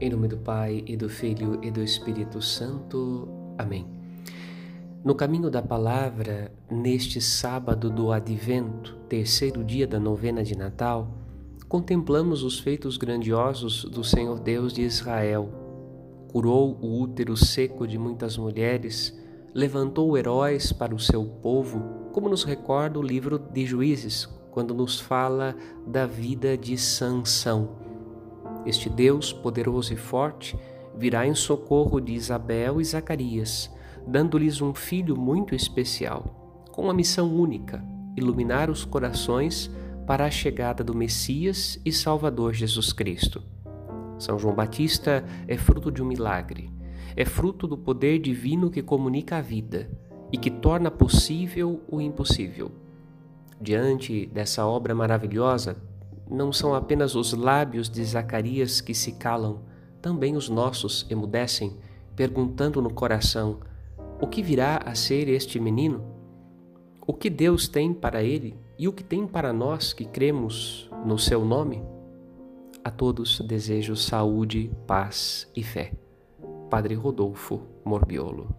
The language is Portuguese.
Em nome do Pai e do Filho e do Espírito Santo. Amém. No caminho da palavra, neste sábado do Advento, terceiro dia da novena de Natal, contemplamos os feitos grandiosos do Senhor Deus de Israel. Curou o útero seco de muitas mulheres, levantou heróis para o seu povo, como nos recorda o livro de Juízes, quando nos fala da vida de Sansão este Deus poderoso e forte virá em socorro de Isabel e Zacarias, dando-lhes um filho muito especial, com uma missão única: iluminar os corações para a chegada do Messias e Salvador Jesus Cristo. São João Batista é fruto de um milagre, é fruto do poder divino que comunica a vida e que torna possível o impossível. Diante dessa obra maravilhosa, não são apenas os lábios de Zacarias que se calam, também os nossos emudecem, perguntando no coração: o que virá a ser este menino? O que Deus tem para ele e o que tem para nós que cremos no seu nome? A todos desejo saúde, paz e fé. Padre Rodolfo Morbiolo.